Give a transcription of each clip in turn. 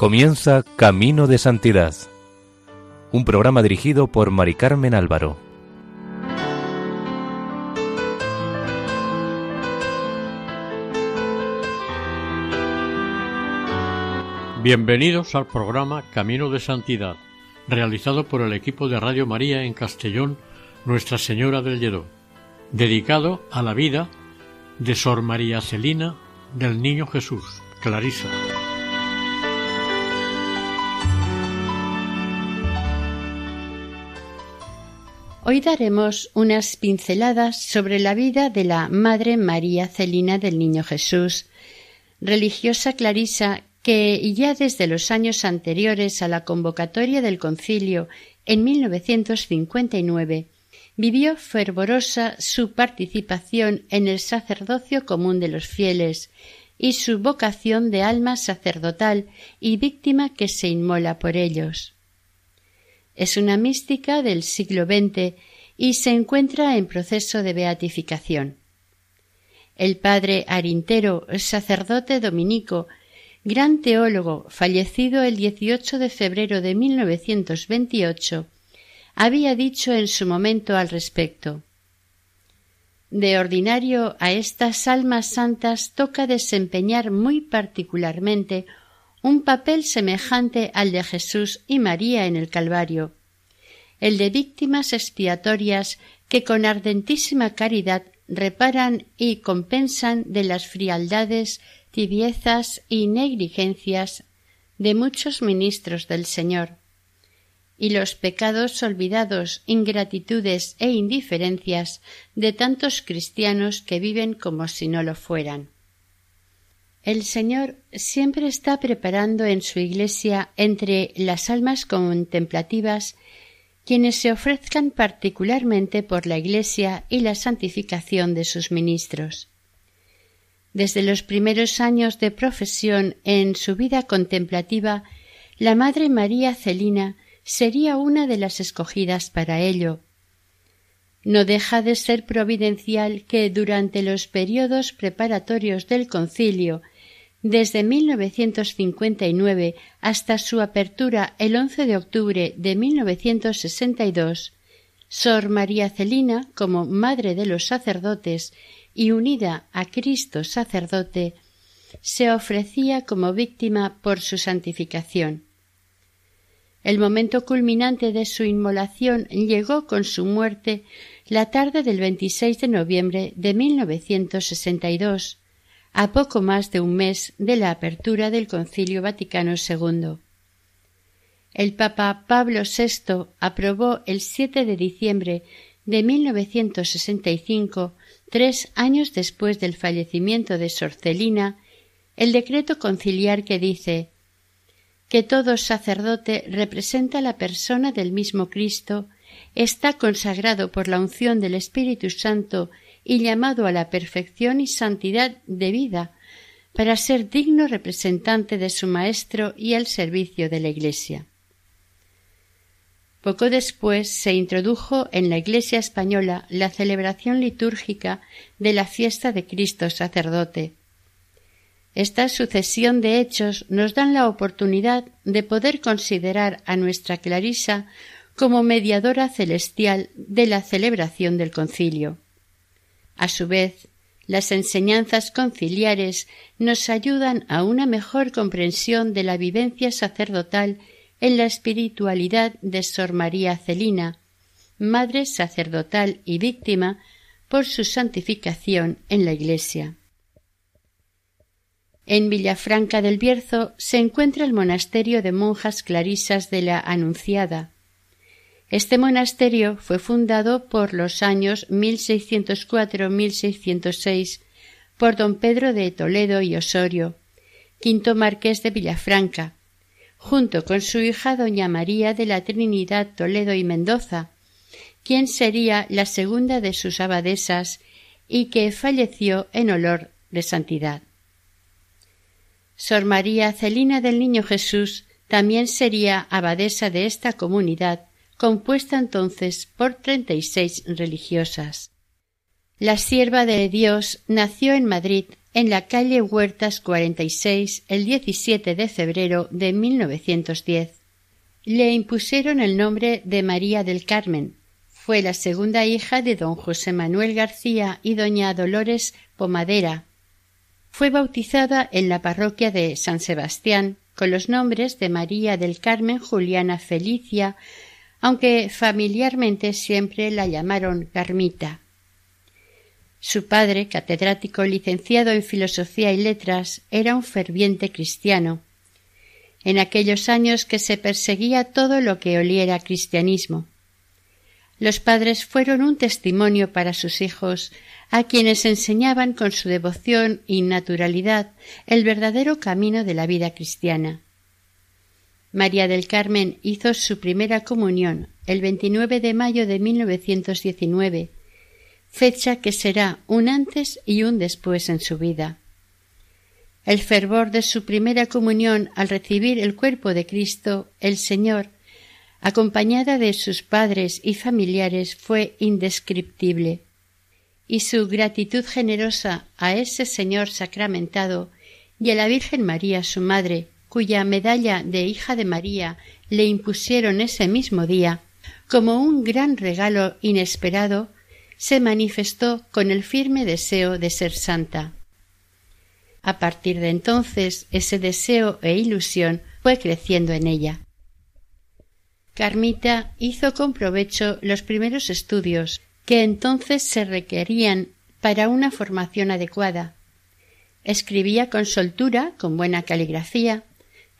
Comienza Camino de Santidad, un programa dirigido por Mari Carmen Álvaro. Bienvenidos al programa Camino de Santidad, realizado por el equipo de Radio María en Castellón, Nuestra Señora del Lledó, dedicado a la vida de Sor María Celina del Niño Jesús, Clarisa. Hoy daremos unas pinceladas sobre la vida de la Madre María Celina del Niño Jesús, religiosa clarisa que ya desde los años anteriores a la convocatoria del concilio en 1959 vivió fervorosa su participación en el sacerdocio común de los fieles y su vocación de alma sacerdotal y víctima que se inmola por ellos. Es una mística del siglo XX y se encuentra en proceso de beatificación. El padre Arintero, sacerdote dominico, gran teólogo, fallecido el 18 de febrero de 1928, había dicho en su momento al respecto. De ordinario a estas almas santas toca desempeñar muy particularmente un papel semejante al de Jesús y María en el Calvario, el de víctimas expiatorias que con ardentísima caridad reparan y compensan de las frialdades, tibiezas y negligencias de muchos ministros del Señor, y los pecados olvidados, ingratitudes e indiferencias de tantos cristianos que viven como si no lo fueran. El Señor siempre está preparando en su Iglesia entre las almas contemplativas quienes se ofrezcan particularmente por la Iglesia y la santificación de sus ministros. Desde los primeros años de profesión en su vida contemplativa, la Madre María Celina sería una de las escogidas para ello, no deja de ser providencial que durante los periodos preparatorios del concilio, desde 1959 hasta su apertura el 11 de octubre de 1962, Sor María Celina, como madre de los sacerdotes y unida a Cristo sacerdote, se ofrecía como víctima por su santificación. El momento culminante de su inmolación llegó con su muerte la tarde del 26 de noviembre de 1962, a poco más de un mes de la apertura del Concilio Vaticano II. El Papa Pablo VI aprobó el 7 de diciembre de 1965, tres años después del fallecimiento de Sorcelina, el decreto conciliar que dice que todo sacerdote representa la persona del mismo Cristo, está consagrado por la unción del Espíritu Santo y llamado a la perfección y santidad de vida, para ser digno representante de su Maestro y al servicio de la Iglesia. Poco después se introdujo en la Iglesia española la celebración litúrgica de la fiesta de Cristo sacerdote, esta sucesión de hechos nos dan la oportunidad de poder considerar a nuestra Clarisa como mediadora celestial de la celebración del concilio. A su vez, las enseñanzas conciliares nos ayudan a una mejor comprensión de la vivencia sacerdotal en la espiritualidad de Sor María Celina, madre sacerdotal y víctima por su santificación en la Iglesia. En Villafranca del Bierzo se encuentra el monasterio de monjas clarisas de la Anunciada. Este monasterio fue fundado por los años 1604-1606 por don Pedro de Toledo y Osorio, quinto marqués de Villafranca, junto con su hija doña María de la Trinidad Toledo y Mendoza, quien sería la segunda de sus abadesas y que falleció en olor de santidad. Sor María Celina del Niño Jesús también sería abadesa de esta comunidad, compuesta entonces por treinta y seis religiosas. La sierva de Dios nació en Madrid, en la calle Huertas 46, el 17 de febrero de 1910. Le impusieron el nombre de María del Carmen. Fue la segunda hija de don José Manuel García y doña Dolores Pomadera. Fue bautizada en la parroquia de San Sebastián con los nombres de María del Carmen Juliana Felicia, aunque familiarmente siempre la llamaron Carmita. Su padre, catedrático licenciado en Filosofía y Letras, era un ferviente cristiano. En aquellos años que se perseguía todo lo que oliera cristianismo. Los padres fueron un testimonio para sus hijos, a quienes enseñaban con su devoción y naturalidad el verdadero camino de la vida cristiana. María del Carmen hizo su primera comunión el 29 de mayo de 1919 fecha que será un antes y un después en su vida. El fervor de su primera comunión al recibir el cuerpo de Cristo, el Señor, acompañada de sus padres y familiares, fue indescriptible, y su gratitud generosa a ese Señor sacramentado y a la Virgen María, su madre, cuya medalla de hija de María le impusieron ese mismo día, como un gran regalo inesperado, se manifestó con el firme deseo de ser santa. A partir de entonces ese deseo e ilusión fue creciendo en ella. Carmita hizo con provecho los primeros estudios que entonces se requerían para una formación adecuada. Escribía con soltura, con buena caligrafía,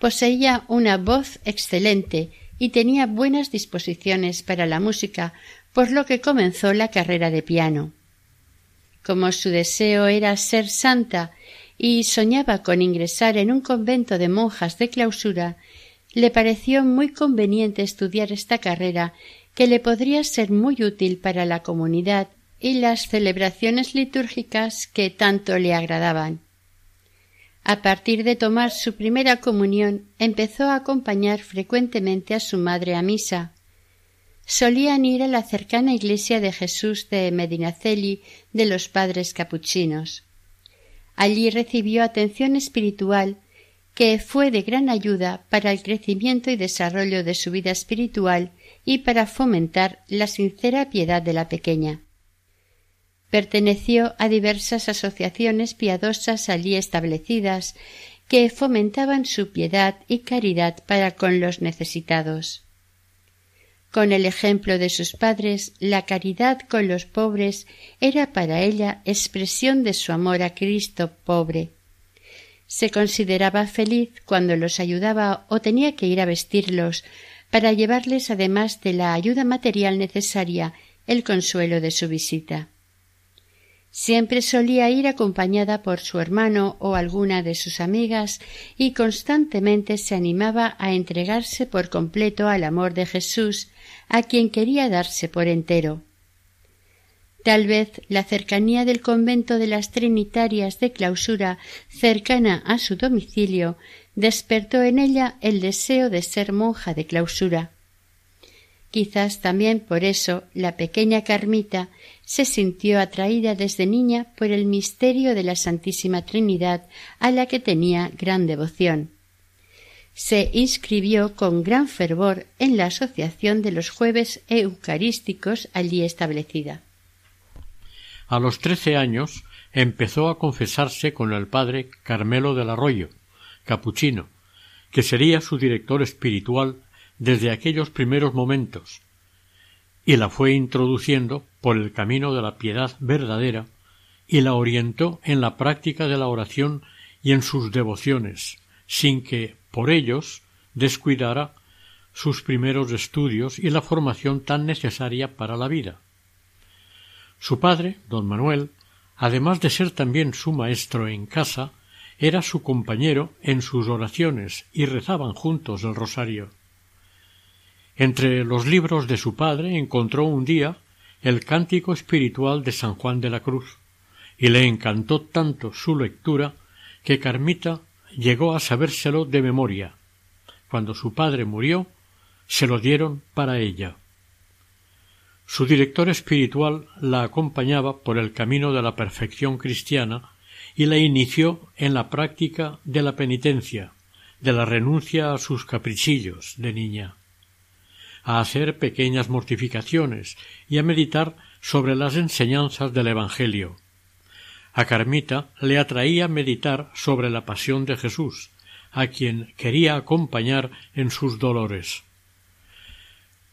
poseía una voz excelente y tenía buenas disposiciones para la música, por lo que comenzó la carrera de piano. Como su deseo era ser santa y soñaba con ingresar en un convento de monjas de clausura, le pareció muy conveniente estudiar esta carrera que le podría ser muy útil para la comunidad y las celebraciones litúrgicas que tanto le agradaban. A partir de tomar su primera comunión empezó a acompañar frecuentemente a su madre a misa, solían ir a la cercana iglesia de Jesús de Medinaceli de los padres capuchinos. Allí recibió atención espiritual que fue de gran ayuda para el crecimiento y desarrollo de su vida espiritual y para fomentar la sincera piedad de la pequeña. Perteneció a diversas asociaciones piadosas allí establecidas que fomentaban su piedad y caridad para con los necesitados. Con el ejemplo de sus padres, la caridad con los pobres era para ella expresión de su amor a Cristo pobre. Se consideraba feliz cuando los ayudaba o tenía que ir a vestirlos, para llevarles, además de la ayuda material necesaria, el consuelo de su visita. Siempre solía ir acompañada por su hermano o alguna de sus amigas y constantemente se animaba a entregarse por completo al amor de Jesús, a quien quería darse por entero. Tal vez la cercanía del convento de las Trinitarias de clausura cercana a su domicilio despertó en ella el deseo de ser monja de clausura. Quizás también por eso la pequeña Carmita se sintió atraída desde niña por el misterio de la Santísima Trinidad a la que tenía gran devoción. Se inscribió con gran fervor en la asociación de los jueves eucarísticos allí establecida. A los trece años empezó a confesarse con el padre Carmelo del Arroyo, capuchino, que sería su director espiritual desde aquellos primeros momentos, y la fue introduciendo por el camino de la piedad verdadera y la orientó en la práctica de la oración y en sus devociones, sin que, por ellos, descuidara sus primeros estudios y la formación tan necesaria para la vida. Su padre, don Manuel, además de ser también su maestro en casa, era su compañero en sus oraciones y rezaban juntos el rosario. Entre los libros de su padre encontró un día el cántico espiritual de San Juan de la Cruz, y le encantó tanto su lectura que Carmita llegó a sabérselo de memoria. Cuando su padre murió, se lo dieron para ella. Su director espiritual la acompañaba por el camino de la perfección cristiana y la inició en la práctica de la penitencia, de la renuncia a sus caprichillos de niña, a hacer pequeñas mortificaciones y a meditar sobre las enseñanzas del Evangelio. A Carmita le atraía meditar sobre la pasión de Jesús, a quien quería acompañar en sus dolores.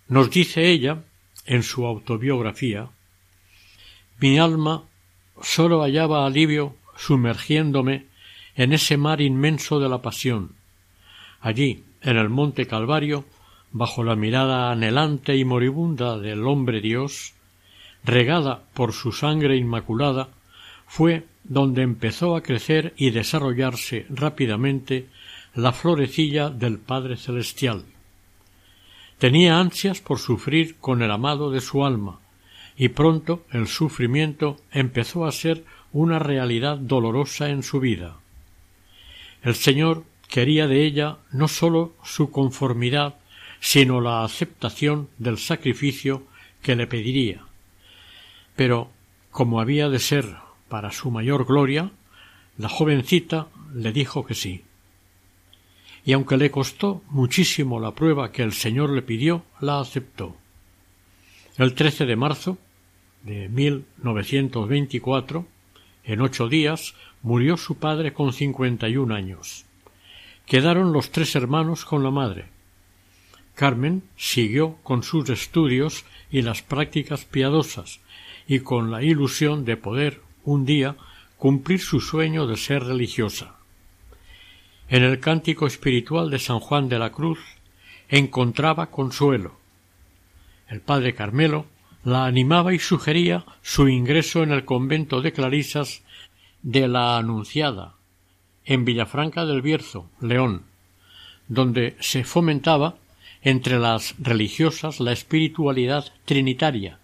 Nos dice ella, en su autobiografía, mi alma sólo hallaba alivio sumergiéndome en ese mar inmenso de la pasión. Allí, en el monte Calvario, bajo la mirada anhelante y moribunda del hombre Dios, regada por su sangre inmaculada, fue donde empezó a crecer y desarrollarse rápidamente la florecilla del Padre Celestial. Tenía ansias por sufrir con el amado de su alma, y pronto el sufrimiento empezó a ser una realidad dolorosa en su vida. El Señor quería de ella no sólo su conformidad, sino la aceptación del sacrificio que le pediría. Pero, como había de ser para su mayor gloria, la jovencita le dijo que sí. Y aunque le costó muchísimo la prueba que el Señor le pidió, la aceptó. El 13 de marzo de 1924, en ocho días, murió su padre con cincuenta y un años. Quedaron los tres hermanos con la madre. Carmen siguió con sus estudios y las prácticas piadosas, y con la ilusión de poder un día cumplir su sueño de ser religiosa. En el cántico espiritual de San Juan de la Cruz encontraba consuelo. El padre Carmelo la animaba y sugería su ingreso en el convento de Clarisas de la Anunciada, en Villafranca del Bierzo, León, donde se fomentaba entre las religiosas la espiritualidad trinitaria,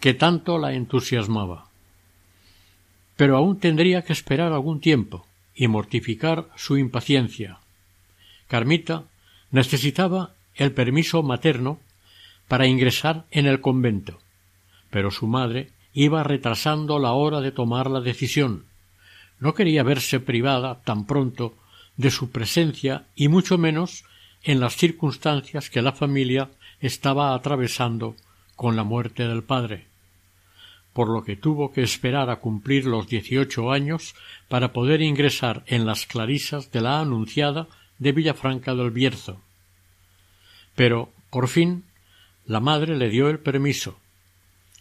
que tanto la entusiasmaba pero aún tendría que esperar algún tiempo y mortificar su impaciencia. Carmita necesitaba el permiso materno para ingresar en el convento, pero su madre iba retrasando la hora de tomar la decisión. No quería verse privada tan pronto de su presencia y mucho menos en las circunstancias que la familia estaba atravesando con la muerte del padre por lo que tuvo que esperar a cumplir los dieciocho años para poder ingresar en las clarisas de la Anunciada de Villafranca del Bierzo. Pero, por fin, la madre le dio el permiso.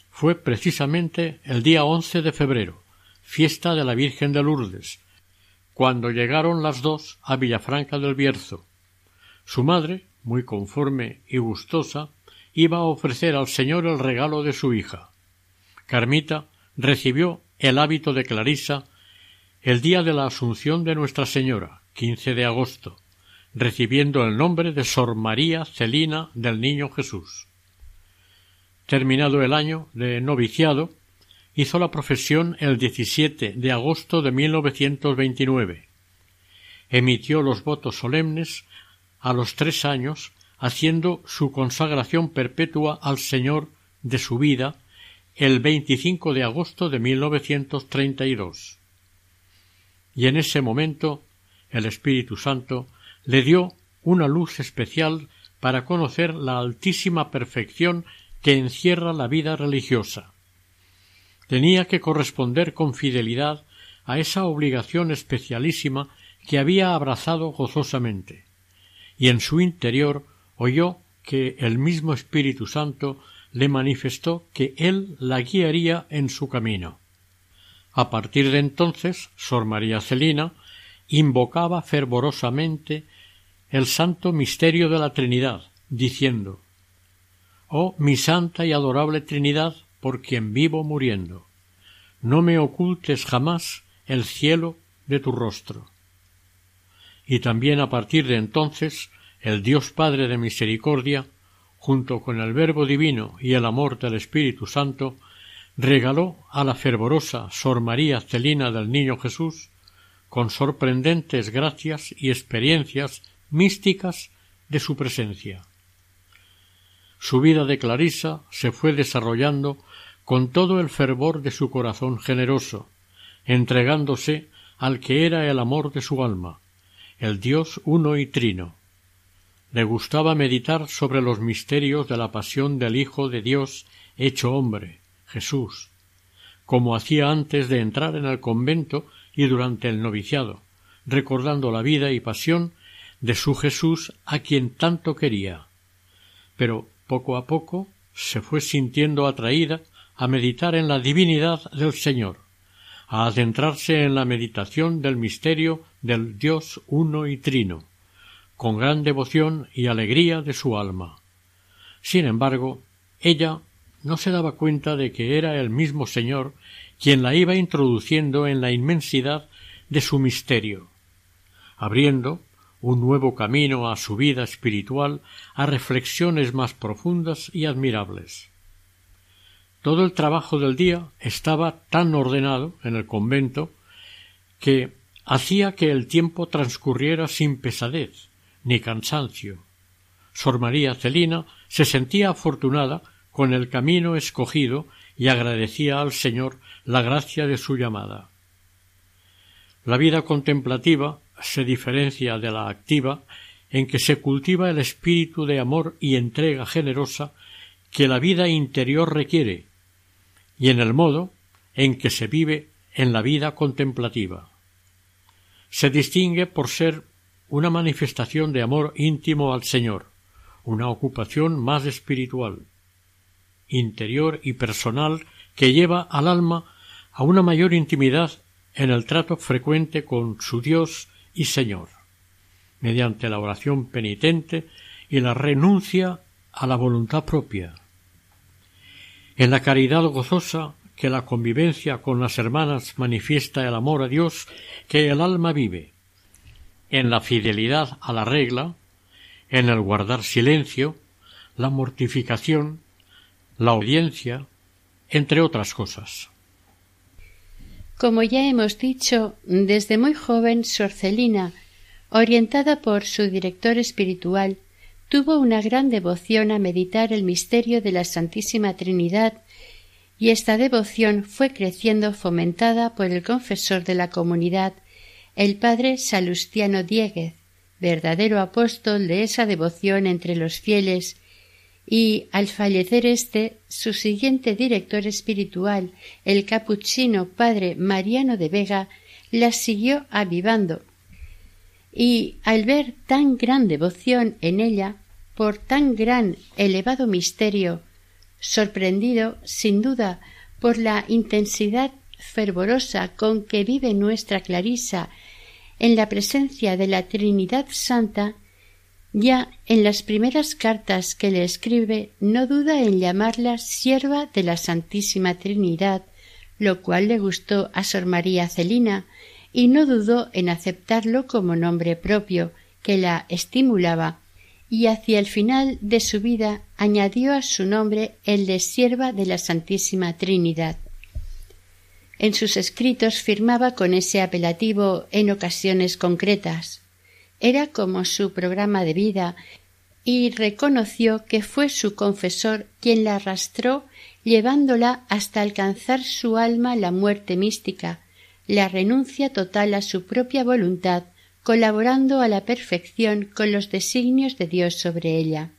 Fue precisamente el día once de febrero, fiesta de la Virgen de Lourdes, cuando llegaron las dos a Villafranca del Bierzo. Su madre, muy conforme y gustosa, iba a ofrecer al Señor el regalo de su hija. Carmita recibió el hábito de Clarisa el día de la Asunción de Nuestra Señora, quince de agosto, recibiendo el nombre de Sor María Celina del Niño Jesús. Terminado el año de noviciado, hizo la profesión el 17 de agosto de 1929. Emitió los votos solemnes a los tres años, haciendo su consagración perpetua al Señor de su vida el 25 de agosto de 1932. Y en ese momento el Espíritu Santo le dio una luz especial para conocer la altísima perfección que encierra la vida religiosa. Tenía que corresponder con fidelidad a esa obligación especialísima que había abrazado gozosamente, y en su interior oyó que el mismo Espíritu Santo le manifestó que él la guiaría en su camino. A partir de entonces, Sor María Celina invocaba fervorosamente el santo misterio de la Trinidad, diciendo Oh mi santa y adorable Trinidad, por quien vivo muriendo, no me ocultes jamás el cielo de tu rostro. Y también a partir de entonces el Dios Padre de Misericordia junto con el Verbo Divino y el amor del Espíritu Santo, regaló a la fervorosa Sor María Celina del Niño Jesús, con sorprendentes gracias y experiencias místicas de su presencia. su vida de Clarisa se fue desarrollando con todo el fervor de su corazón generoso, entregándose al que era el amor de su alma, el Dios uno y trino. Le gustaba meditar sobre los misterios de la pasión del Hijo de Dios hecho hombre, Jesús, como hacía antes de entrar en el convento y durante el noviciado, recordando la vida y pasión de su Jesús a quien tanto quería. Pero poco a poco se fue sintiendo atraída a meditar en la divinidad del Señor, a adentrarse en la meditación del misterio del Dios uno y trino, con gran devoción y alegría de su alma. Sin embargo, ella no se daba cuenta de que era el mismo Señor quien la iba introduciendo en la inmensidad de su misterio, abriendo un nuevo camino a su vida espiritual, a reflexiones más profundas y admirables. Todo el trabajo del día estaba tan ordenado en el convento que hacía que el tiempo transcurriera sin pesadez ni cansancio. Sor María Celina se sentía afortunada con el camino escogido y agradecía al Señor la gracia de su llamada. La vida contemplativa se diferencia de la activa en que se cultiva el espíritu de amor y entrega generosa que la vida interior requiere, y en el modo en que se vive en la vida contemplativa. Se distingue por ser una manifestación de amor íntimo al Señor, una ocupación más espiritual, interior y personal que lleva al alma a una mayor intimidad en el trato frecuente con su Dios y Señor, mediante la oración penitente y la renuncia a la voluntad propia. En la caridad gozosa que la convivencia con las hermanas manifiesta el amor a Dios que el alma vive, en la fidelidad a la regla, en el guardar silencio, la mortificación, la audiencia, entre otras cosas. Como ya hemos dicho, desde muy joven Sorcelina, orientada por su director espiritual, tuvo una gran devoción a meditar el misterio de la Santísima Trinidad y esta devoción fue creciendo fomentada por el confesor de la comunidad, el padre Salustiano Dieguez, verdadero apóstol de esa devoción entre los fieles y al fallecer éste, su siguiente director espiritual, el capuchino padre Mariano de Vega, la siguió avivando. Y al ver tan gran devoción en ella, por tan gran elevado misterio, sorprendido, sin duda, por la intensidad fervorosa con que vive nuestra Clarisa en la presencia de la Trinidad Santa, ya en las primeras cartas que le escribe no duda en llamarla sierva de la Santísima Trinidad, lo cual le gustó a Sor María Celina, y no dudó en aceptarlo como nombre propio, que la estimulaba, y hacia el final de su vida añadió a su nombre el de sierva de la Santísima Trinidad. En sus escritos firmaba con ese apelativo en ocasiones concretas era como su programa de vida y reconoció que fue su confesor quien la arrastró llevándola hasta alcanzar su alma la muerte mística, la renuncia total a su propia voluntad, colaborando a la perfección con los designios de Dios sobre ella.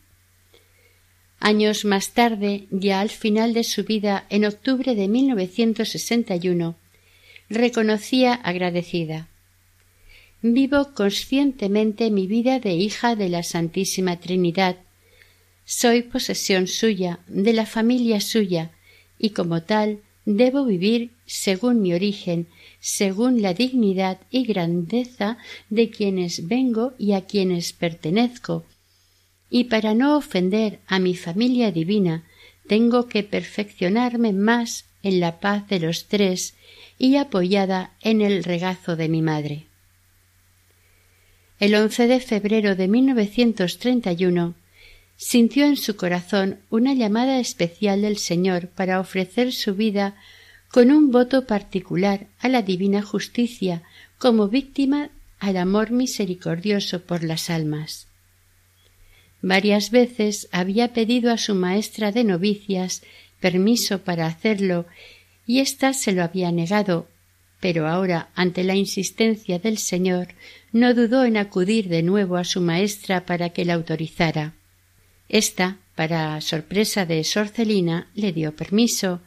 Años más tarde, ya al final de su vida, en octubre de 1961, reconocía agradecida vivo conscientemente mi vida de hija de la Santísima Trinidad. Soy posesión suya, de la familia suya, y como tal debo vivir según mi origen, según la dignidad y grandeza de quienes vengo y a quienes pertenezco. Y para no ofender a mi familia divina, tengo que perfeccionarme más en la paz de los tres y apoyada en el regazo de mi madre. El 11 de febrero de 1931 sintió en su corazón una llamada especial del Señor para ofrecer su vida con un voto particular a la divina justicia como víctima al amor misericordioso por las almas. Varias veces había pedido a su maestra de novicias permiso para hacerlo y ésta se lo había negado, pero ahora, ante la insistencia del Señor, no dudó en acudir de nuevo a su maestra para que la autorizara. Esta, para sorpresa de Sorcelina, le dio permiso,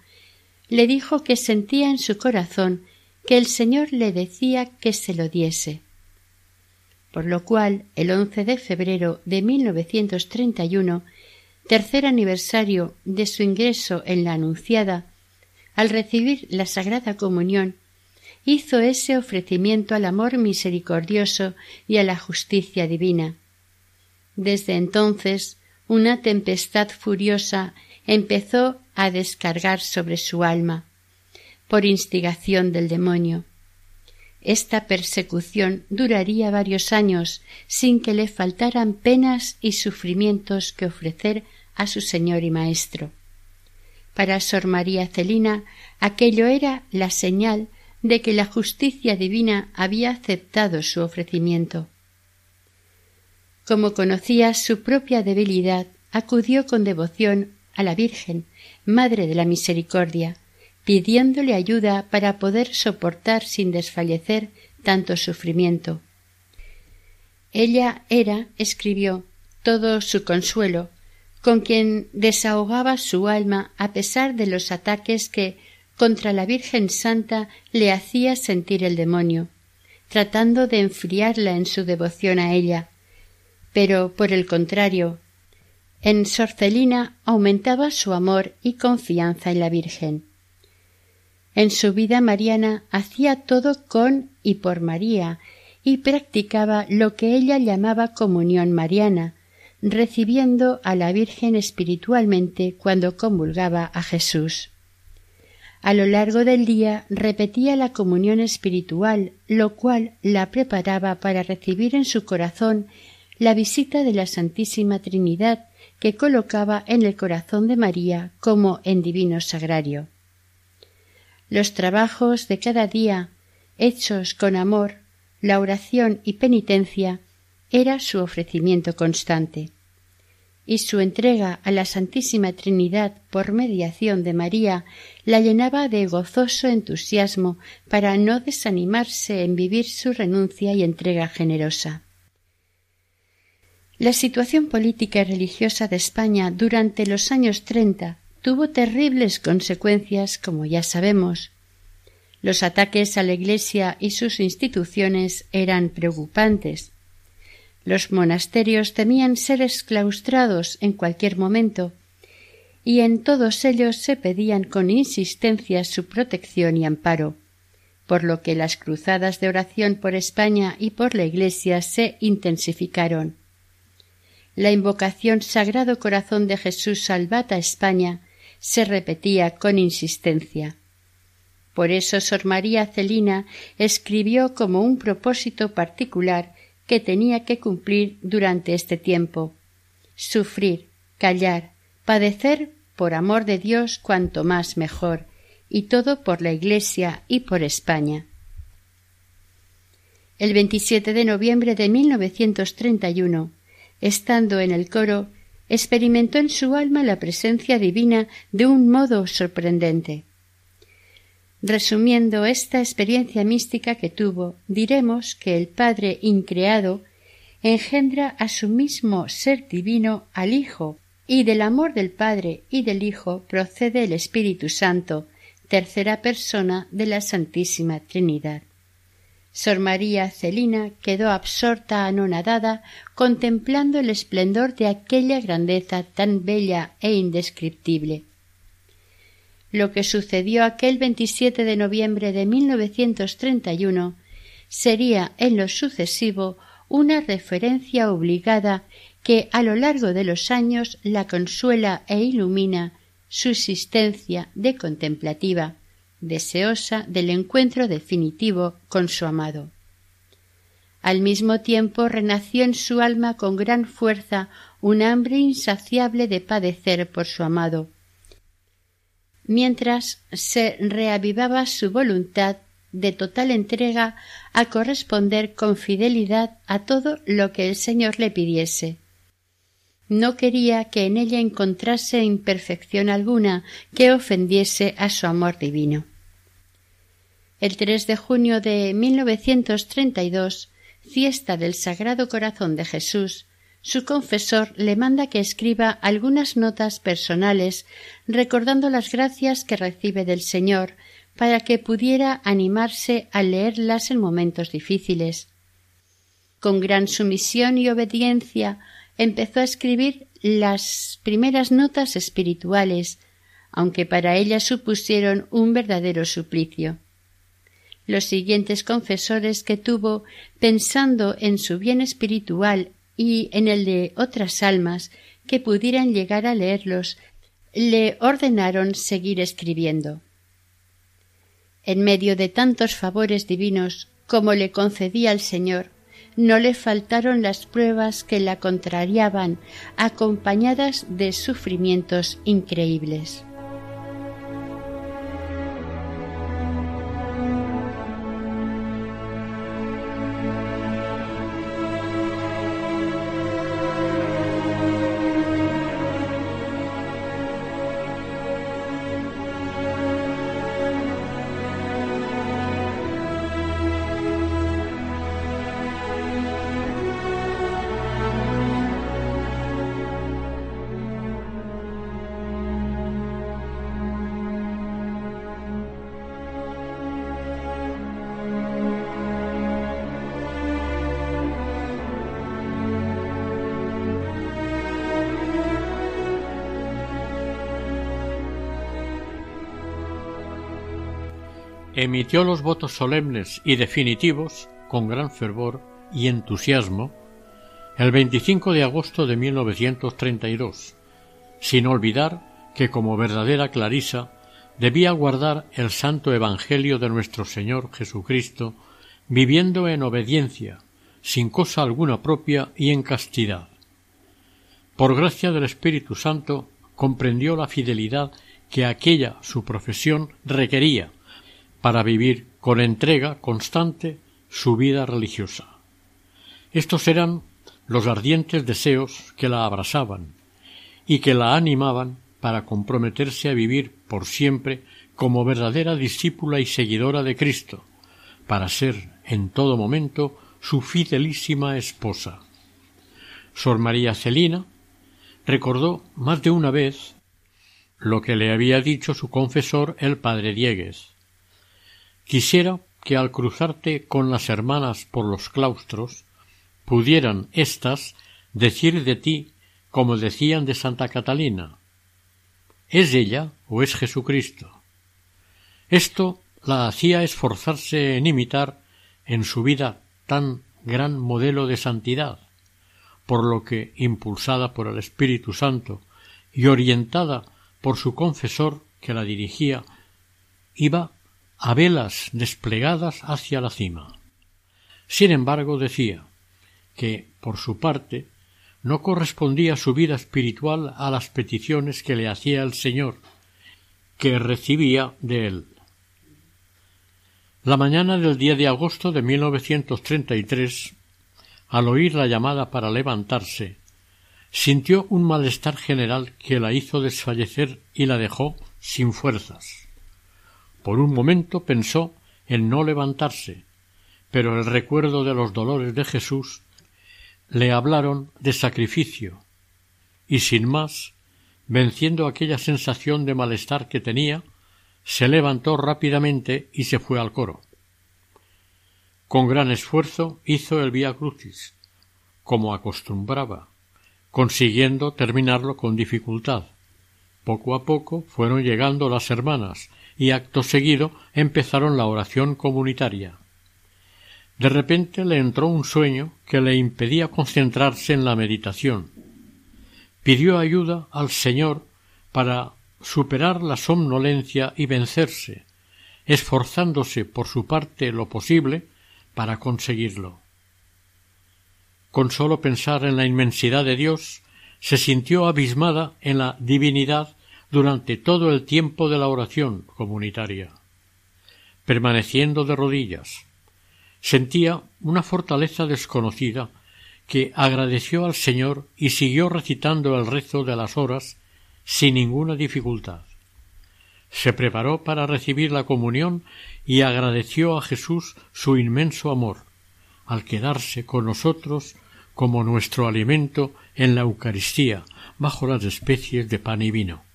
le dijo que sentía en su corazón que el Señor le decía que se lo diese. Por lo cual, el 11 de febrero de 1931, tercer aniversario de su ingreso en la Anunciada, al recibir la Sagrada Comunión, hizo ese ofrecimiento al amor misericordioso y a la justicia divina. Desde entonces, una tempestad furiosa empezó a descargar sobre su alma, por instigación del demonio. Esta persecución duraría varios años sin que le faltaran penas y sufrimientos que ofrecer a su señor y maestro. Para Sor María Celina aquello era la señal de que la justicia divina había aceptado su ofrecimiento. Como conocía su propia debilidad, acudió con devoción a la Virgen, Madre de la Misericordia, pidiéndole ayuda para poder soportar sin desfallecer tanto sufrimiento. Ella era, escribió, todo su consuelo, con quien desahogaba su alma a pesar de los ataques que contra la Virgen Santa le hacía sentir el demonio, tratando de enfriarla en su devoción a ella. Pero, por el contrario, en Sorcelina aumentaba su amor y confianza en la Virgen. En su vida mariana hacía todo con y por María y practicaba lo que ella llamaba comunión mariana, recibiendo a la Virgen espiritualmente cuando convulgaba a Jesús. A lo largo del día repetía la comunión espiritual, lo cual la preparaba para recibir en su corazón la visita de la Santísima Trinidad que colocaba en el corazón de María como en divino sagrario. Los trabajos de cada día, hechos con amor, la oración y penitencia, era su ofrecimiento constante. Y su entrega a la Santísima Trinidad por mediación de María la llenaba de gozoso entusiasmo para no desanimarse en vivir su renuncia y entrega generosa. La situación política y religiosa de España durante los años treinta tuvo terribles consecuencias, como ya sabemos. Los ataques a la Iglesia y sus instituciones eran preocupantes. Los monasterios temían ser exclaustrados en cualquier momento, y en todos ellos se pedían con insistencia su protección y amparo, por lo que las cruzadas de oración por España y por la Iglesia se intensificaron. La invocación Sagrado Corazón de Jesús salvata España se repetía con insistencia. Por eso Sor María Celina escribió como un propósito particular que tenía que cumplir durante este tiempo sufrir, callar, padecer por amor de Dios cuanto más mejor, y todo por la Iglesia y por España. El 27 de noviembre de 1931, estando en el coro, experimentó en su alma la presencia divina de un modo sorprendente. Resumiendo esta experiencia mística que tuvo, diremos que el Padre increado engendra a su mismo ser divino al Hijo, y del amor del Padre y del Hijo procede el Espíritu Santo, tercera persona de la Santísima Trinidad. Sor María Celina quedó absorta, anonadada, contemplando el esplendor de aquella grandeza tan bella e indescriptible. Lo que sucedió aquel 27 de noviembre de 1931 sería en lo sucesivo una referencia obligada que a lo largo de los años la consuela e ilumina su existencia de contemplativa deseosa del encuentro definitivo con su amado. Al mismo tiempo renació en su alma con gran fuerza un hambre insaciable de padecer por su amado, mientras se reavivaba su voluntad de total entrega a corresponder con fidelidad a todo lo que el Señor le pidiese. no quería que en ella encontrase imperfección alguna que ofendiese a su amor divino. El 3 de junio de 1932, fiesta del Sagrado Corazón de Jesús, su confesor le manda que escriba algunas notas personales recordando las gracias que recibe del Señor para que pudiera animarse a leerlas en momentos difíciles. Con gran sumisión y obediencia empezó a escribir las primeras notas espirituales, aunque para ella supusieron un verdadero suplicio. Los siguientes confesores que tuvo, pensando en su bien espiritual y en el de otras almas que pudieran llegar a leerlos, le ordenaron seguir escribiendo. En medio de tantos favores divinos como le concedía el Señor, no le faltaron las pruebas que la contrariaban, acompañadas de sufrimientos increíbles. Emitió los votos solemnes y definitivos con gran fervor y entusiasmo el 25 de agosto de 1932, sin olvidar que como verdadera Clarisa debía guardar el santo Evangelio de nuestro Señor Jesucristo, viviendo en obediencia, sin cosa alguna propia y en castidad. Por gracia del Espíritu Santo comprendió la fidelidad que aquella su profesión requería para vivir con entrega constante su vida religiosa. Estos eran los ardientes deseos que la abrasaban y que la animaban para comprometerse a vivir por siempre como verdadera discípula y seguidora de Cristo, para ser en todo momento su fidelísima esposa. Sor María Celina recordó más de una vez lo que le había dicho su confesor el padre Diegues, Quisiera que al cruzarte con las hermanas por los claustros pudieran éstas decir de ti como decían de Santa Catalina ¿Es ella o es Jesucristo? Esto la hacía esforzarse en imitar en su vida tan gran modelo de santidad, por lo que, impulsada por el Espíritu Santo y orientada por su confesor que la dirigía, iba a velas desplegadas hacia la cima. Sin embargo, decía que, por su parte, no correspondía su vida espiritual a las peticiones que le hacía el Señor, que recibía de él. La mañana del día de agosto de 1933, al oír la llamada para levantarse, sintió un malestar general que la hizo desfallecer y la dejó sin fuerzas. Por un momento pensó en no levantarse, pero el recuerdo de los dolores de Jesús le hablaron de sacrificio, y sin más, venciendo aquella sensación de malestar que tenía, se levantó rápidamente y se fue al coro. Con gran esfuerzo hizo el Vía Crucis, como acostumbraba, consiguiendo terminarlo con dificultad. Poco a poco fueron llegando las hermanas y acto seguido empezaron la oración comunitaria. De repente le entró un sueño que le impedía concentrarse en la meditación. Pidió ayuda al Señor para superar la somnolencia y vencerse, esforzándose por su parte lo posible para conseguirlo. Con sólo pensar en la inmensidad de Dios, se sintió abismada en la divinidad durante todo el tiempo de la oración comunitaria. Permaneciendo de rodillas, sentía una fortaleza desconocida que agradeció al Señor y siguió recitando el rezo de las horas sin ninguna dificultad. Se preparó para recibir la comunión y agradeció a Jesús su inmenso amor, al quedarse con nosotros como nuestro alimento en la Eucaristía, bajo las especies de pan y vino.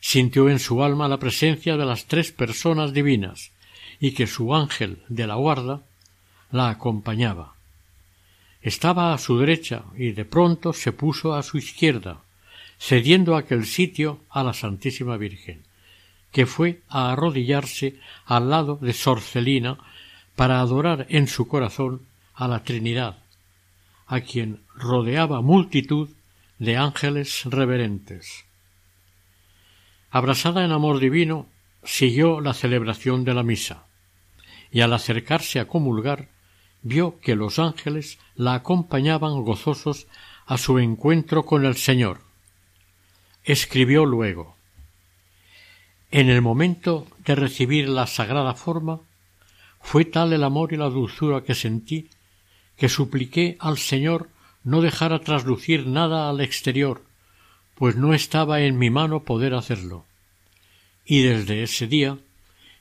Sintió en su alma la presencia de las tres personas divinas, y que su ángel de la guarda la acompañaba. Estaba a su derecha y de pronto se puso a su izquierda, cediendo aquel sitio a la Santísima Virgen, que fue a arrodillarse al lado de Sorcelina para adorar en su corazón a la Trinidad, a quien rodeaba multitud de ángeles reverentes. Abrasada en amor divino, siguió la celebración de la misa, y al acercarse a comulgar vio que los ángeles la acompañaban gozosos a su encuentro con el Señor. Escribió luego En el momento de recibir la sagrada forma, fue tal el amor y la dulzura que sentí que supliqué al Señor no dejara traslucir nada al exterior, pues no estaba en mi mano poder hacerlo. Y desde ese día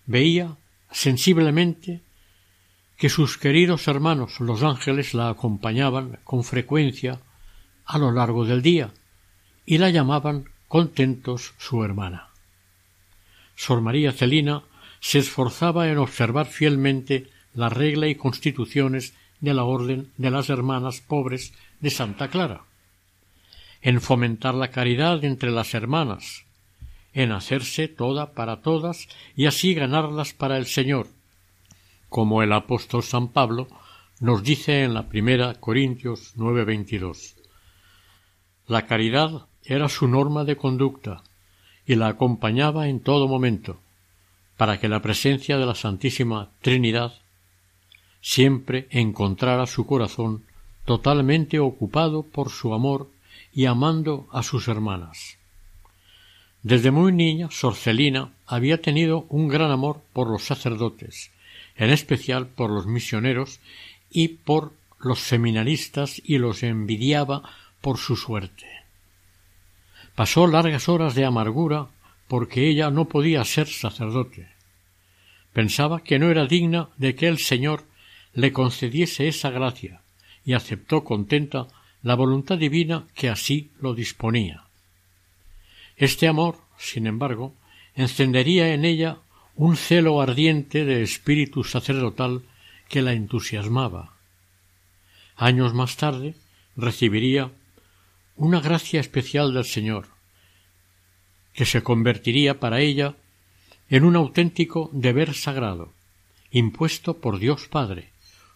veía sensiblemente que sus queridos hermanos los ángeles la acompañaban con frecuencia a lo largo del día y la llamaban contentos su hermana. Sor María Celina se esforzaba en observar fielmente la regla y constituciones de la orden de las hermanas pobres de Santa Clara, en fomentar la caridad entre las hermanas, en hacerse toda para todas y así ganarlas para el Señor, como el apóstol San Pablo nos dice en la primera Corintios 9:22. La caridad era su norma de conducta y la acompañaba en todo momento, para que la presencia de la Santísima Trinidad siempre encontrara su corazón totalmente ocupado por su amor y amando a sus hermanas. Desde muy niña, Sorcelina había tenido un gran amor por los sacerdotes en especial por los misioneros y por los seminaristas y los envidiaba por su suerte. Pasó largas horas de amargura porque ella no podía ser sacerdote. Pensaba que no era digna de que el Señor le concediese esa gracia y aceptó contenta la voluntad divina que así lo disponía. Este amor, sin embargo, encendería en ella un celo ardiente de espíritu sacerdotal que la entusiasmaba. Años más tarde recibiría una gracia especial del Señor, que se convertiría para ella en un auténtico deber sagrado, impuesto por Dios Padre,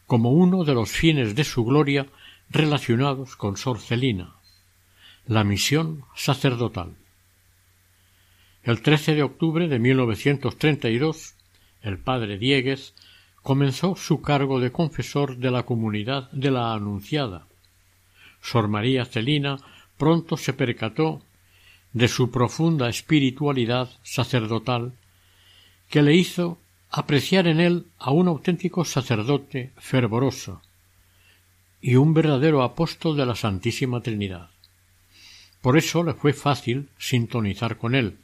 como uno de los fines de su gloria relacionados con Sor Celina, la misión sacerdotal. El 13 de octubre de 1932, el padre Diegues comenzó su cargo de confesor de la comunidad de la Anunciada. Sor María Celina pronto se percató de su profunda espiritualidad sacerdotal que le hizo apreciar en él a un auténtico sacerdote fervoroso y un verdadero apóstol de la Santísima Trinidad. Por eso le fue fácil sintonizar con él,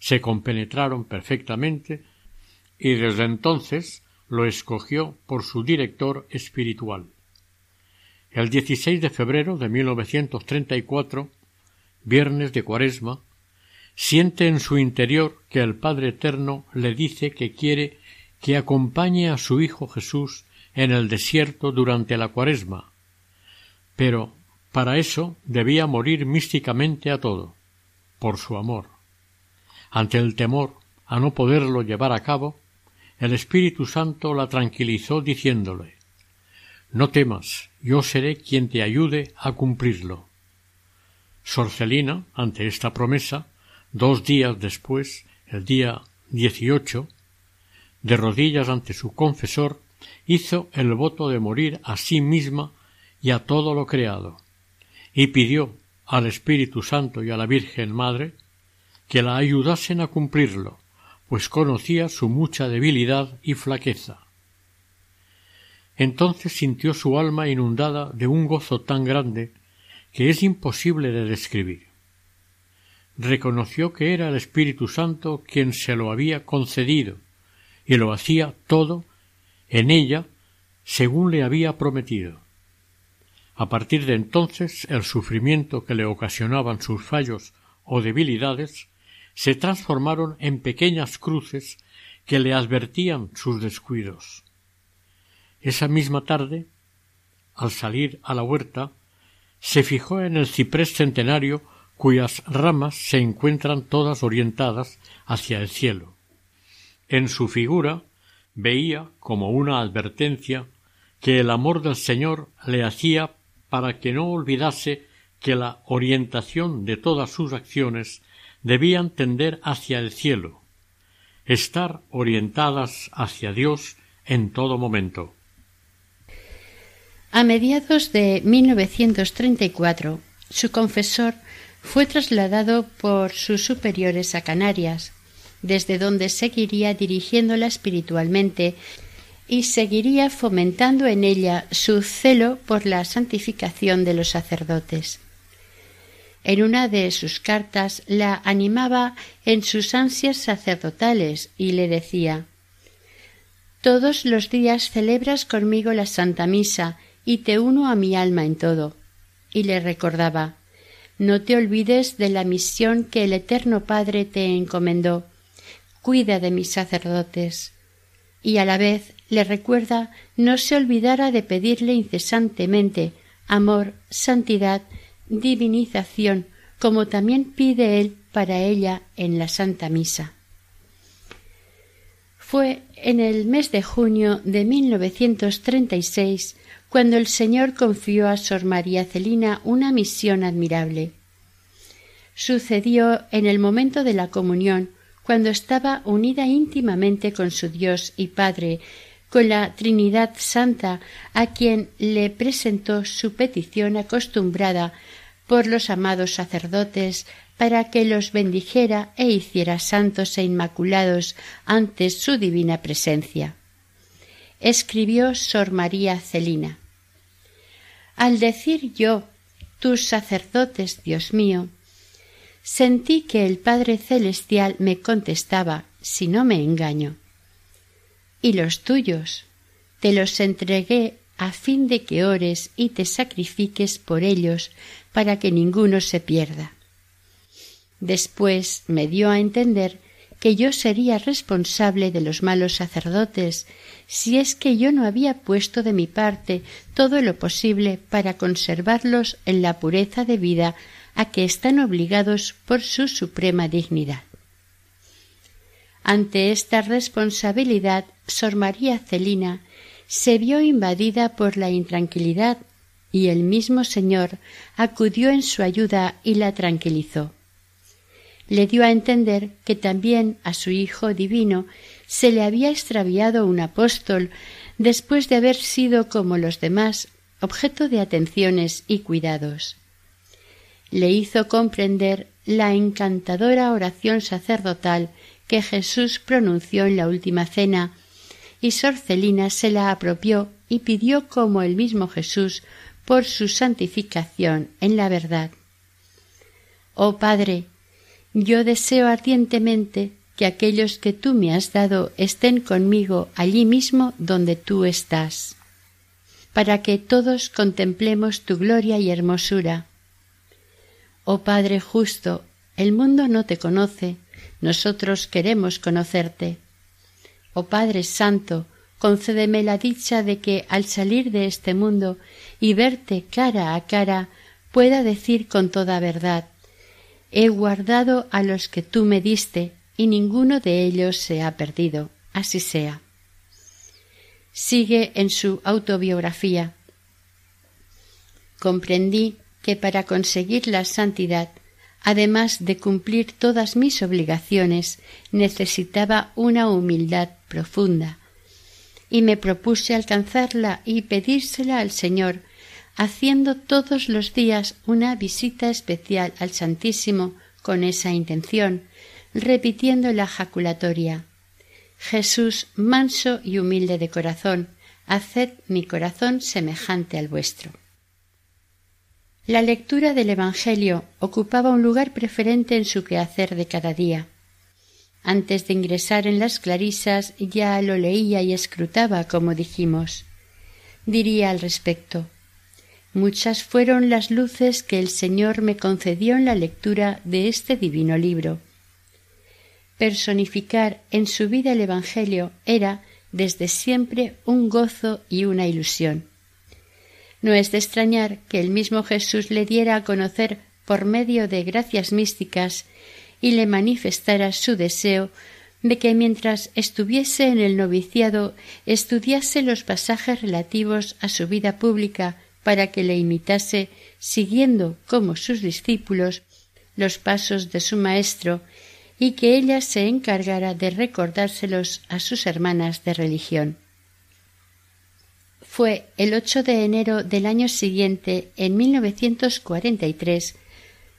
se compenetraron perfectamente y desde entonces lo escogió por su director espiritual. El 16 de febrero de 1934, viernes de Cuaresma, siente en su interior que el Padre Eterno le dice que quiere que acompañe a su Hijo Jesús en el desierto durante la Cuaresma, pero para eso debía morir místicamente a todo, por su amor. Ante el temor a no poderlo llevar a cabo, el Espíritu Santo la tranquilizó diciéndole No temas, yo seré quien te ayude a cumplirlo. Sorcelina, ante esta promesa, dos días después, el día dieciocho, de rodillas ante su confesor, hizo el voto de morir a sí misma y a todo lo creado, y pidió al Espíritu Santo y a la Virgen Madre que la ayudasen a cumplirlo, pues conocía su mucha debilidad y flaqueza. entonces sintió su alma inundada de un gozo tan grande que es imposible de describir. Reconoció que era el Espíritu Santo quien se lo había concedido, y lo hacía todo en ella según le había prometido. A partir de entonces el sufrimiento que le ocasionaban sus fallos o debilidades se transformaron en pequeñas cruces que le advertían sus descuidos. Esa misma tarde, al salir a la huerta, se fijó en el ciprés centenario cuyas ramas se encuentran todas orientadas hacia el cielo. En su figura veía, como una advertencia, que el amor del Señor le hacía para que no olvidase que la orientación de todas sus acciones debían tender hacia el cielo, estar orientadas hacia Dios en todo momento. A mediados de 1934, su confesor fue trasladado por sus superiores a Canarias, desde donde seguiría dirigiéndola espiritualmente y seguiría fomentando en ella su celo por la santificación de los sacerdotes. En una de sus cartas la animaba en sus ansias sacerdotales y le decía Todos los días celebras conmigo la Santa Misa y te uno a mi alma en todo. Y le recordaba No te olvides de la misión que el Eterno Padre te encomendó. Cuida de mis sacerdotes. Y a la vez le recuerda no se olvidara de pedirle incesantemente amor, santidad, divinización, como también pide él para ella en la Santa Misa. Fue en el mes de junio de 1936 cuando el Señor confió a Sor María Celina una misión admirable. Sucedió en el momento de la comunión, cuando estaba unida íntimamente con su Dios y Padre, con la Trinidad Santa, a quien le presentó su petición acostumbrada por los amados sacerdotes para que los bendijera e hiciera santos e inmaculados ante su divina presencia. Escribió Sor María Celina. Al decir yo, tus sacerdotes, Dios mío, sentí que el Padre Celestial me contestaba, si no me engaño, y los tuyos. Te los entregué a fin de que ores y te sacrifiques por ellos para que ninguno se pierda. Después me dio a entender que yo sería responsable de los malos sacerdotes si es que yo no había puesto de mi parte todo lo posible para conservarlos en la pureza de vida a que están obligados por su suprema dignidad. Ante esta responsabilidad, Sor María Celina se vio invadida por la intranquilidad y el mismo Señor acudió en su ayuda y la tranquilizó. Le dio a entender que también a su Hijo divino se le había extraviado un apóstol después de haber sido como los demás objeto de atenciones y cuidados. Le hizo comprender la encantadora oración sacerdotal que Jesús pronunció en la última cena, y Sorcelina se la apropió y pidió como el mismo Jesús por su santificación en la verdad. Oh Padre, yo deseo ardientemente que aquellos que tú me has dado estén conmigo allí mismo donde tú estás, para que todos contemplemos tu gloria y hermosura. Oh Padre justo, el mundo no te conoce, nosotros queremos conocerte. Oh Padre Santo, concédeme la dicha de que al salir de este mundo y verte cara a cara pueda decir con toda verdad He guardado a los que tú me diste y ninguno de ellos se ha perdido. Así sea. Sigue en su autobiografía. Comprendí que para conseguir la santidad además de cumplir todas mis obligaciones, necesitaba una humildad profunda, y me propuse alcanzarla y pedírsela al Señor, haciendo todos los días una visita especial al Santísimo con esa intención, repitiendo la jaculatoria Jesús manso y humilde de corazón, haced mi corazón semejante al vuestro. La lectura del Evangelio ocupaba un lugar preferente en su quehacer de cada día. Antes de ingresar en las clarisas ya lo leía y escrutaba, como dijimos. Diría al respecto Muchas fueron las luces que el Señor me concedió en la lectura de este divino libro. Personificar en su vida el Evangelio era desde siempre un gozo y una ilusión. No es de extrañar que el mismo Jesús le diera a conocer por medio de gracias místicas y le manifestara su deseo de que mientras estuviese en el noviciado estudiase los pasajes relativos a su vida pública para que le imitase siguiendo como sus discípulos los pasos de su maestro y que ella se encargara de recordárselos a sus hermanas de religión. Fue el 8 de enero del año siguiente, en 1943,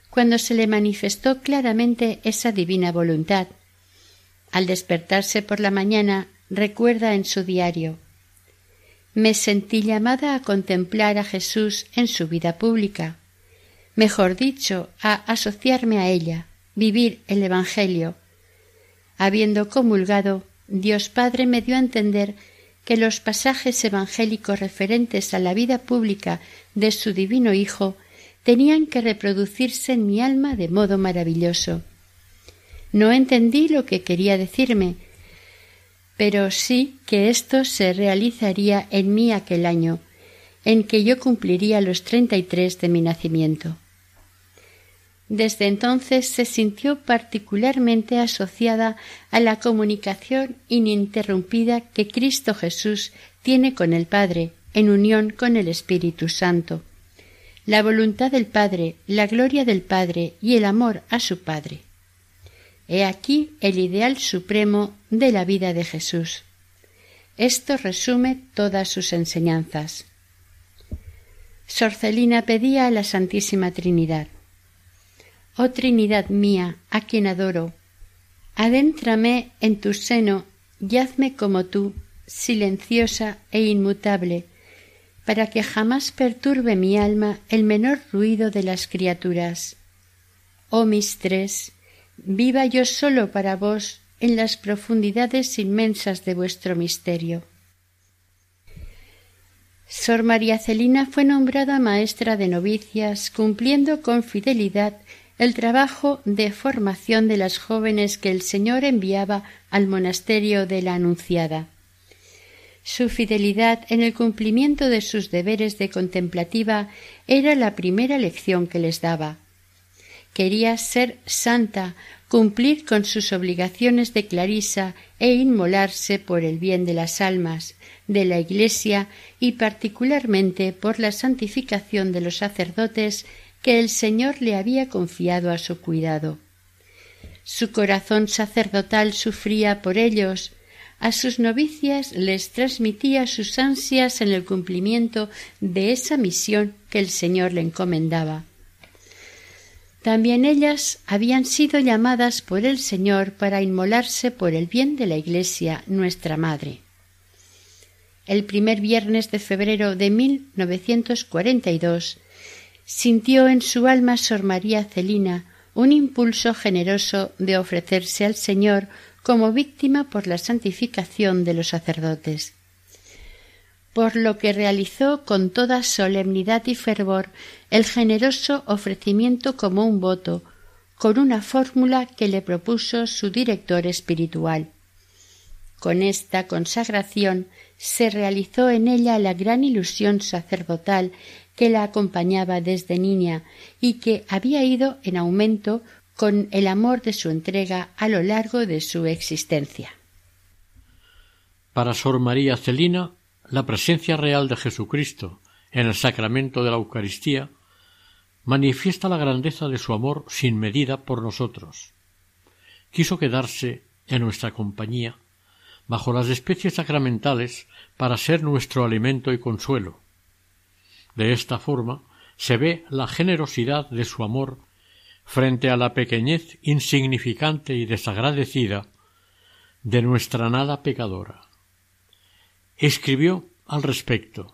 cuando se le manifestó claramente esa divina voluntad. Al despertarse por la mañana, recuerda en su diario me sentí llamada a contemplar a Jesús en su vida pública, mejor dicho, a asociarme a ella, vivir el Evangelio. Habiendo comulgado, Dios Padre me dio a entender que los pasajes evangélicos referentes a la vida pública de su divino Hijo tenían que reproducirse en mi alma de modo maravilloso. No entendí lo que quería decirme, pero sí que esto se realizaría en mí aquel año, en que yo cumpliría los treinta y tres de mi nacimiento. Desde entonces se sintió particularmente asociada a la comunicación ininterrumpida que Cristo Jesús tiene con el Padre, en unión con el Espíritu Santo. La voluntad del Padre, la gloria del Padre y el amor a su Padre. He aquí el ideal supremo de la vida de Jesús. Esto resume todas sus enseñanzas. Sorcelina pedía a la Santísima Trinidad Oh Trinidad mía, a quien adoro, adéntrame en tu seno y hazme como tú, silenciosa e inmutable, para que jamás perturbe mi alma el menor ruido de las criaturas. Oh mis tres, viva yo solo para vos en las profundidades inmensas de vuestro misterio. Sor María Celina fue nombrada maestra de novicias, cumpliendo con fidelidad el trabajo de formación de las jóvenes que el Señor enviaba al monasterio de la Anunciada. Su fidelidad en el cumplimiento de sus deberes de contemplativa era la primera lección que les daba. Quería ser santa, cumplir con sus obligaciones de clarisa e inmolarse por el bien de las almas, de la Iglesia y particularmente por la santificación de los sacerdotes que el Señor le había confiado a su cuidado. Su corazón sacerdotal sufría por ellos, a sus novicias les transmitía sus ansias en el cumplimiento de esa misión que el Señor le encomendaba. También ellas habían sido llamadas por el Señor para inmolarse por el bien de la Iglesia, nuestra Madre. El primer viernes de febrero de 1942 sintió en su alma Sor María Celina un impulso generoso de ofrecerse al Señor como víctima por la santificación de los sacerdotes por lo que realizó con toda solemnidad y fervor el generoso ofrecimiento como un voto, con una fórmula que le propuso su director espiritual. Con esta consagración se realizó en ella la gran ilusión sacerdotal que la acompañaba desde niña y que había ido en aumento con el amor de su entrega a lo largo de su existencia. Para Sor María Celina, la presencia real de Jesucristo en el sacramento de la Eucaristía manifiesta la grandeza de su amor sin medida por nosotros. Quiso quedarse en nuestra compañía bajo las especies sacramentales para ser nuestro alimento y consuelo. De esta forma se ve la generosidad de su amor frente a la pequeñez insignificante y desagradecida de nuestra nada pecadora. Escribió al respecto.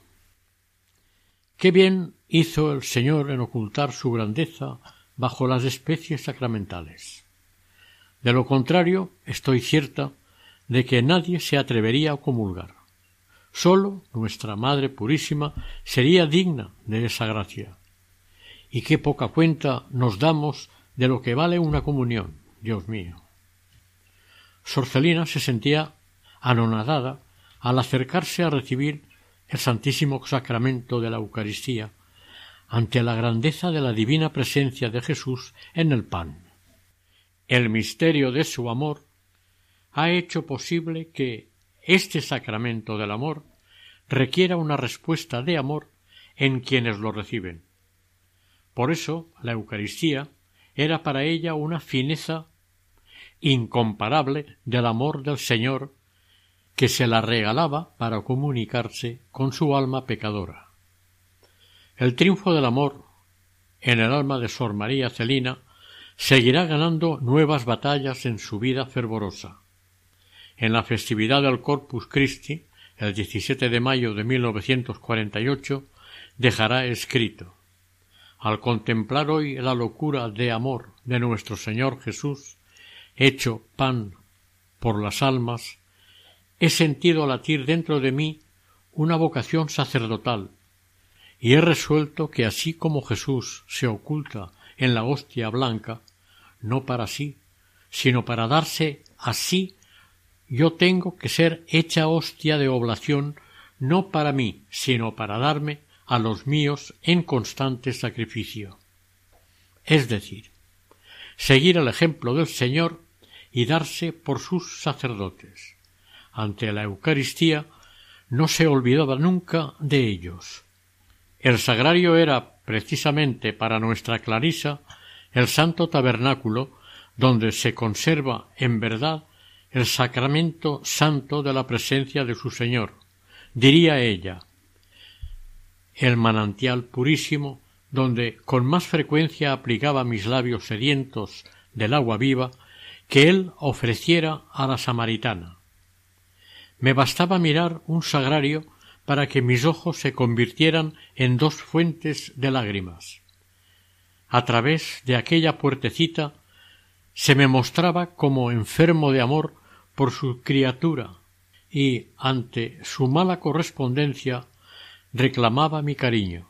Qué bien hizo el Señor en ocultar su grandeza bajo las especies sacramentales. De lo contrario, estoy cierta de que nadie se atrevería a comulgar. Sólo nuestra Madre Purísima sería digna de esa gracia. Y qué poca cuenta nos damos de lo que vale una comunión, Dios mío. Sorcelina se sentía anonadada al acercarse a recibir el Santísimo Sacramento de la Eucaristía ante la grandeza de la divina presencia de Jesús en el pan. El misterio de su amor ha hecho posible que este sacramento del amor requiera una respuesta de amor en quienes lo reciben. Por eso la Eucaristía era para ella una fineza incomparable del amor del Señor que se la regalaba para comunicarse con su alma pecadora. El triunfo del amor en el alma de Sor María Celina seguirá ganando nuevas batallas en su vida fervorosa. En la festividad del Corpus Christi, el 17 de mayo de 1948, dejará escrito Al contemplar hoy la locura de amor de nuestro Señor Jesús, hecho pan por las almas, he sentido latir dentro de mí una vocación sacerdotal, y he resuelto que así como Jesús se oculta en la hostia blanca, no para sí, sino para darse así, yo tengo que ser hecha hostia de oblación no para mí, sino para darme a los míos en constante sacrificio. Es decir, seguir el ejemplo del Señor y darse por sus sacerdotes ante la Eucaristía, no se olvidaba nunca de ellos. El sagrario era precisamente para nuestra Clarisa el santo tabernáculo donde se conserva en verdad el sacramento santo de la presencia de su Señor. Diría ella, el manantial purísimo donde con más frecuencia aplicaba mis labios sedientos del agua viva que él ofreciera a la samaritana. Me bastaba mirar un sagrario para que mis ojos se convirtieran en dos fuentes de lágrimas. A través de aquella puertecita se me mostraba como enfermo de amor por su criatura y ante su mala correspondencia reclamaba mi cariño.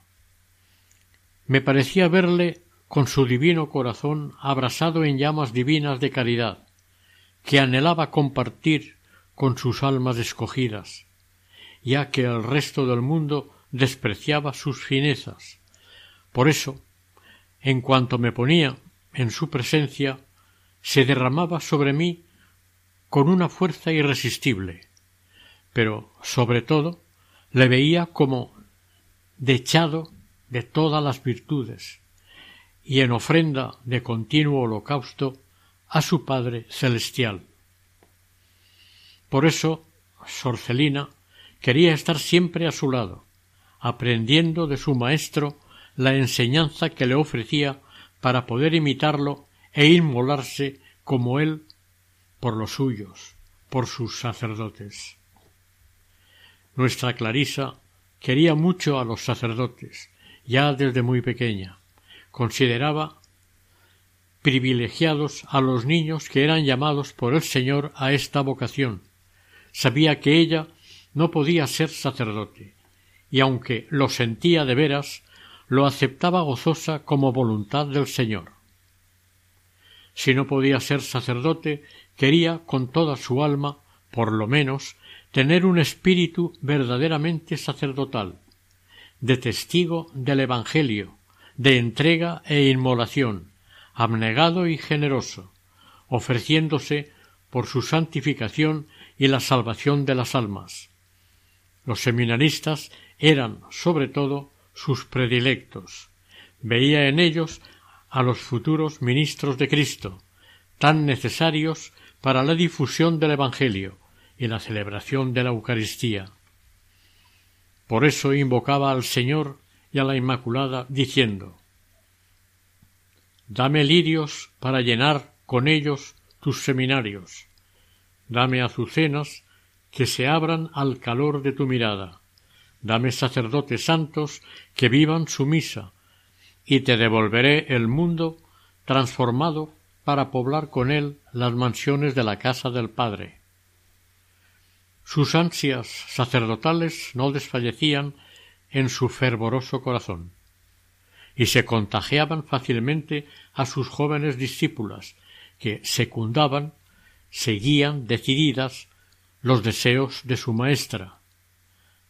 Me parecía verle con su divino corazón abrasado en llamas divinas de caridad, que anhelaba compartir con sus almas escogidas, ya que el resto del mundo despreciaba sus finezas. Por eso, en cuanto me ponía en su presencia, se derramaba sobre mí con una fuerza irresistible, pero sobre todo le veía como dechado de todas las virtudes y en ofrenda de continuo holocausto a su Padre celestial. Por eso Sorcelina quería estar siempre a su lado, aprendiendo de su maestro la enseñanza que le ofrecía para poder imitarlo e inmolarse como él por los suyos, por sus sacerdotes. Nuestra Clarisa quería mucho a los sacerdotes, ya desde muy pequeña. Consideraba privilegiados a los niños que eran llamados por el Señor a esta vocación, sabía que ella no podía ser sacerdote, y aunque lo sentía de veras, lo aceptaba gozosa como voluntad del Señor. Si no podía ser sacerdote, quería con toda su alma, por lo menos, tener un espíritu verdaderamente sacerdotal, de testigo del Evangelio, de entrega e inmolación, abnegado y generoso, ofreciéndose por su santificación y la salvación de las almas. Los seminaristas eran, sobre todo, sus predilectos. Veía en ellos a los futuros ministros de Cristo, tan necesarios para la difusión del Evangelio y la celebración de la Eucaristía. Por eso invocaba al Señor y a la Inmaculada, diciendo Dame lirios para llenar con ellos tus seminarios, Dame azucenas que se abran al calor de tu mirada, dame sacerdotes santos que vivan su misa, y te devolveré el mundo transformado para poblar con él las mansiones de la casa del Padre. Sus ansias sacerdotales no desfallecían en su fervoroso corazón, y se contagiaban fácilmente a sus jóvenes discípulas, que secundaban, seguían decididas los deseos de su maestra.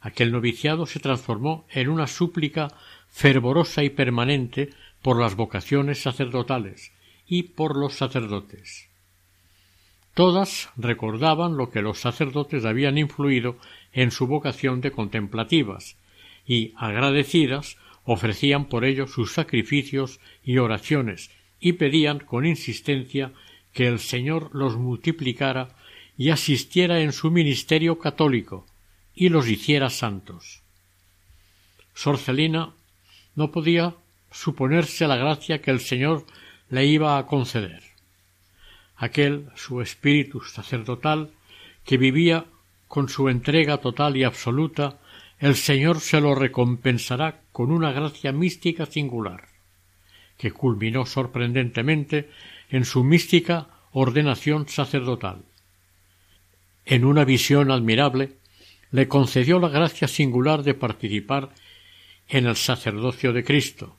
Aquel noviciado se transformó en una súplica fervorosa y permanente por las vocaciones sacerdotales y por los sacerdotes. Todas recordaban lo que los sacerdotes habían influido en su vocación de contemplativas, y, agradecidas, ofrecían por ello sus sacrificios y oraciones, y pedían con insistencia que el Señor los multiplicara y asistiera en su ministerio católico, y los hiciera santos. Sorcelina no podía suponerse la gracia que el Señor le iba a conceder. Aquel su espíritu sacerdotal que vivía con su entrega total y absoluta, el Señor se lo recompensará con una gracia mística singular, que culminó sorprendentemente en su mística ordenación sacerdotal. En una visión admirable, le concedió la gracia singular de participar en el sacerdocio de Cristo,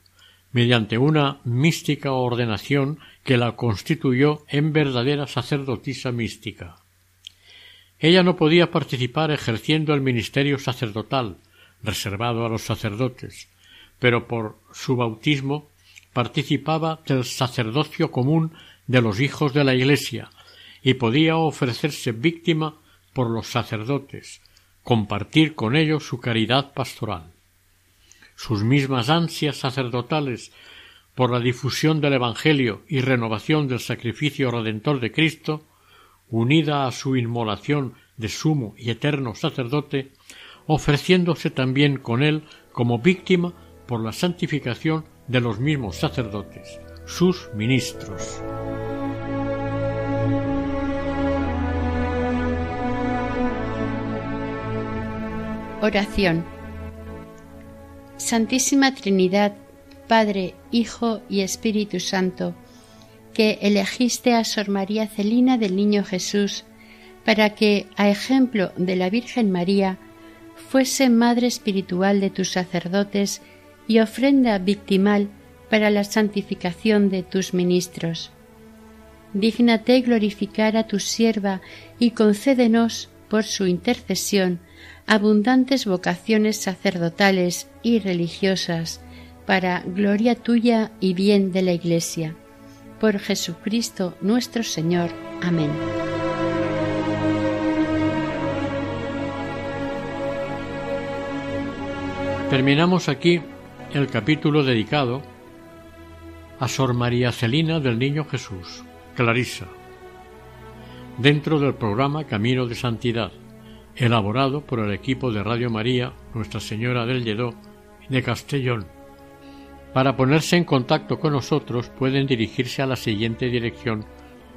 mediante una mística ordenación que la constituyó en verdadera sacerdotisa mística. Ella no podía participar ejerciendo el ministerio sacerdotal, reservado a los sacerdotes, pero por su bautismo participaba del sacerdocio común de los hijos de la Iglesia y podía ofrecerse víctima por los sacerdotes, compartir con ellos su caridad pastoral sus mismas ansias sacerdotales por la difusión del Evangelio y renovación del sacrificio redentor de Cristo, unida a su inmolación de sumo y eterno sacerdote, ofreciéndose también con él como víctima por la santificación de los mismos sacerdotes, sus ministros. Oración Santísima Trinidad, Padre, Hijo y Espíritu Santo, que elegiste a Sor María Celina del Niño Jesús para que, a ejemplo de la Virgen María, fuese madre espiritual de tus sacerdotes y ofrenda victimal para la santificación de tus ministros. Dígnate glorificar a tu sierva y concédenos, por su intercesión, abundantes vocaciones sacerdotales y religiosas, para gloria tuya y bien de la Iglesia. Por Jesucristo nuestro Señor. Amén. Terminamos aquí el capítulo dedicado a Sor María Celina del Niño Jesús, Clarisa, dentro del programa Camino de Santidad elaborado por el equipo de Radio María Nuestra Señora del Lledó de Castellón. Para ponerse en contacto con nosotros pueden dirigirse a la siguiente dirección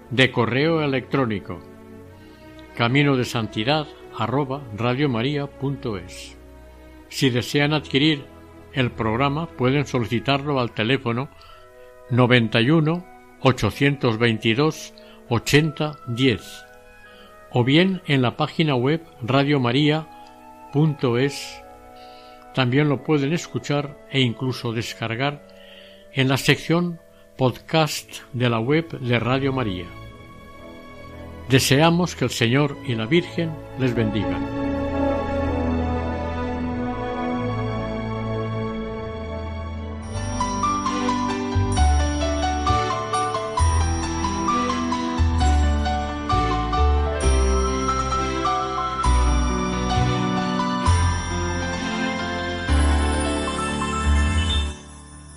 de correo electrónico camino de santidad arroba Si desean adquirir el programa pueden solicitarlo al teléfono 91 822 80 10 o bien en la página web radiomaria.es. También lo pueden escuchar e incluso descargar en la sección podcast de la web de Radio María. Deseamos que el Señor y la Virgen les bendigan.